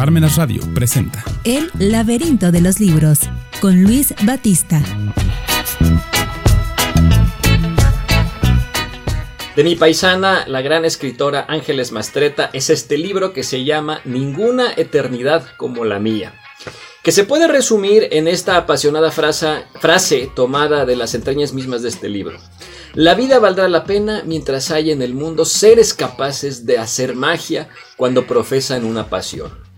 Parmenas Radio presenta El laberinto de los libros con Luis Batista. De mi paisana, la gran escritora Ángeles Mastreta, es este libro que se llama Ninguna eternidad como la mía, que se puede resumir en esta apasionada frase, frase tomada de las entrañas mismas de este libro. La vida valdrá la pena mientras haya en el mundo seres capaces de hacer magia cuando profesan una pasión.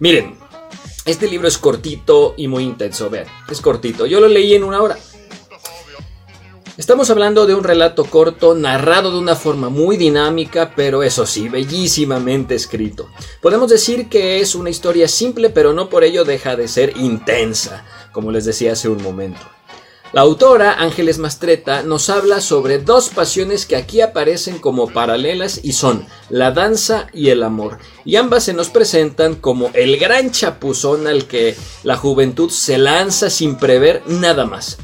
Miren, este libro es cortito y muy intenso, vean, es cortito. Yo lo leí en una hora. Estamos hablando de un relato corto, narrado de una forma muy dinámica, pero eso sí, bellísimamente escrito. Podemos decir que es una historia simple, pero no por ello deja de ser intensa, como les decía hace un momento. La autora, Ángeles Mastreta, nos habla sobre dos pasiones que aquí aparecen como paralelas y son la danza y el amor. Y ambas se nos presentan como el gran chapuzón al que la juventud se lanza sin prever nada más.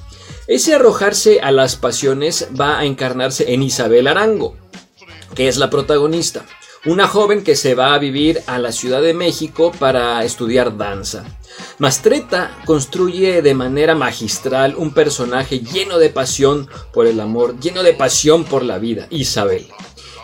Ese arrojarse a las pasiones va a encarnarse en Isabel Arango, que es la protagonista, una joven que se va a vivir a la Ciudad de México para estudiar danza. Mastreta construye de manera magistral un personaje lleno de pasión por el amor, lleno de pasión por la vida, Isabel.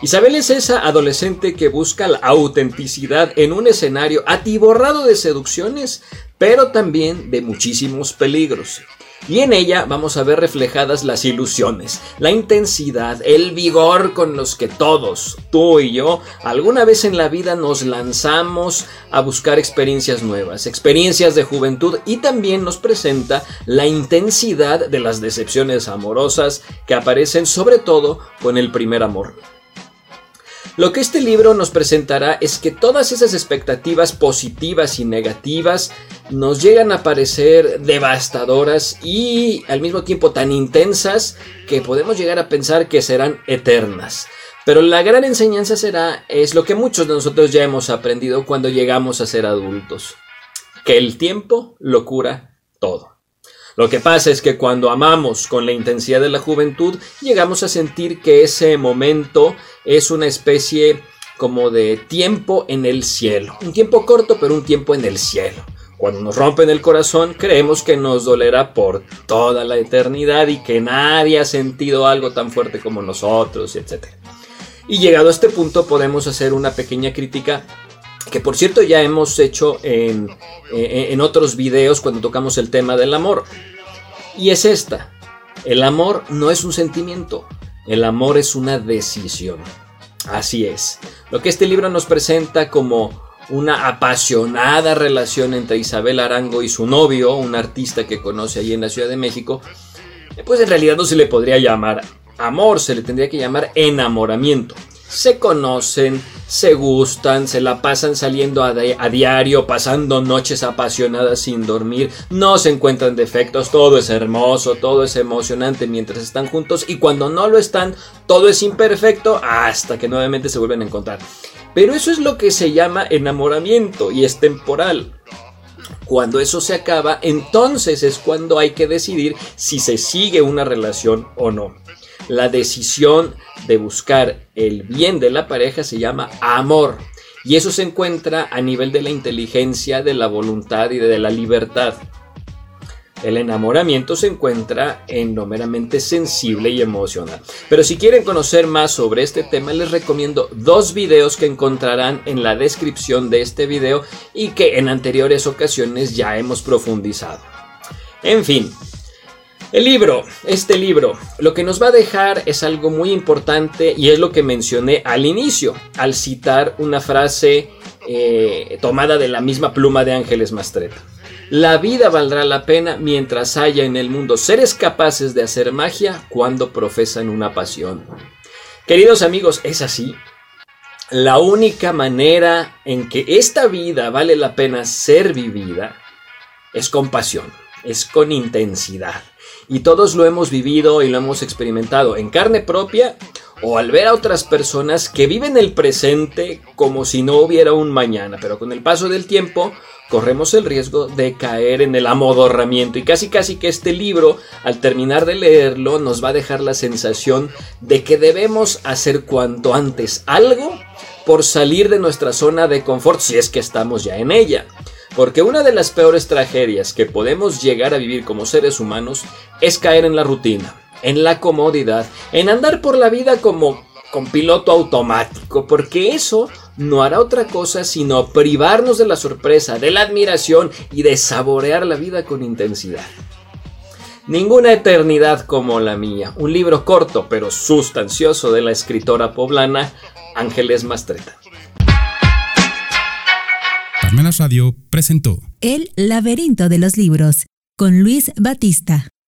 Isabel es esa adolescente que busca la autenticidad en un escenario atiborrado de seducciones, pero también de muchísimos peligros. Y en ella vamos a ver reflejadas las ilusiones, la intensidad, el vigor con los que todos, tú y yo, alguna vez en la vida nos lanzamos a buscar experiencias nuevas, experiencias de juventud y también nos presenta la intensidad de las decepciones amorosas que aparecen sobre todo con el primer amor. Lo que este libro nos presentará es que todas esas expectativas positivas y negativas nos llegan a parecer devastadoras y al mismo tiempo tan intensas que podemos llegar a pensar que serán eternas. Pero la gran enseñanza será, es lo que muchos de nosotros ya hemos aprendido cuando llegamos a ser adultos, que el tiempo lo cura todo. Lo que pasa es que cuando amamos con la intensidad de la juventud, llegamos a sentir que ese momento es una especie como de tiempo en el cielo. Un tiempo corto, pero un tiempo en el cielo. Cuando nos rompen el corazón, creemos que nos dolerá por toda la eternidad y que nadie ha sentido algo tan fuerte como nosotros, etc. Y llegado a este punto podemos hacer una pequeña crítica que por cierto ya hemos hecho en, en, otros videos cuando tocamos el tema del amor. Y es esta. El amor no es un sentimiento, el amor es una decisión. Así es. Lo que este libro nos presenta como una apasionada relación entre Isabel Arango y su novio, un artista que conoce allí en la Ciudad de México, pues en realidad no se le podría llamar amor, se le tendría que llamar enamoramiento se conocen, se gustan, se la pasan saliendo a, diario, pasando noches apasionadas sin dormir, no se encuentran defectos, todo es hermoso, todo es emocionante mientras están juntos y cuando no lo están, todo es imperfecto hasta que nuevamente se vuelven a encontrar. Pero eso es lo que se llama enamoramiento y es temporal. Cuando eso se acaba, entonces es cuando hay que decidir si se sigue una relación o no. La decisión de buscar el bien de la pareja se llama amor. Y eso se encuentra a nivel de la inteligencia, de la voluntad y de la libertad. El enamoramiento se encuentra en lo meramente sensible y emocional. Pero si quieren conocer más sobre este tema, les recomiendo dos videos que encontrarán en la descripción de este video y que en anteriores ocasiones ya hemos profundizado. En fin, el libro, este libro, lo que nos va a dejar es algo muy importante y es lo que mencioné al inicio, al citar una frase eh, tomada de la misma pluma de Ángeles Mastreta. La vida valdrá la pena mientras haya en el mundo seres capaces de hacer magia cuando profesan una pasión. Queridos amigos, es así. La única manera en que esta vida vale la pena ser vivida es con pasión, es con intensidad. Y todos lo hemos vivido y lo hemos experimentado en carne propia o al ver a otras personas que viven el presente como si no hubiera un mañana, pero con el paso del tiempo corremos el riesgo de caer en el amodorramiento. Y casi casi que este libro al terminar de leerlo nos va a dejar la sensación de que debemos hacer cuanto antes algo por salir de nuestra zona de confort si es que estamos ya en ella. Porque una de las peores tragedias que podemos llegar a vivir como seres humanos es caer en la rutina, en la comodidad, en andar por la vida como con piloto automático, porque eso no hará otra cosa sino privarnos de la sorpresa, de la admiración y de saborear la vida con intensidad. Ninguna eternidad como la mía, un libro corto pero sustancioso de la escritora poblana Ángeles Mastreta. Parmenas Radio presentó El laberinto de los libros con Luis Batista.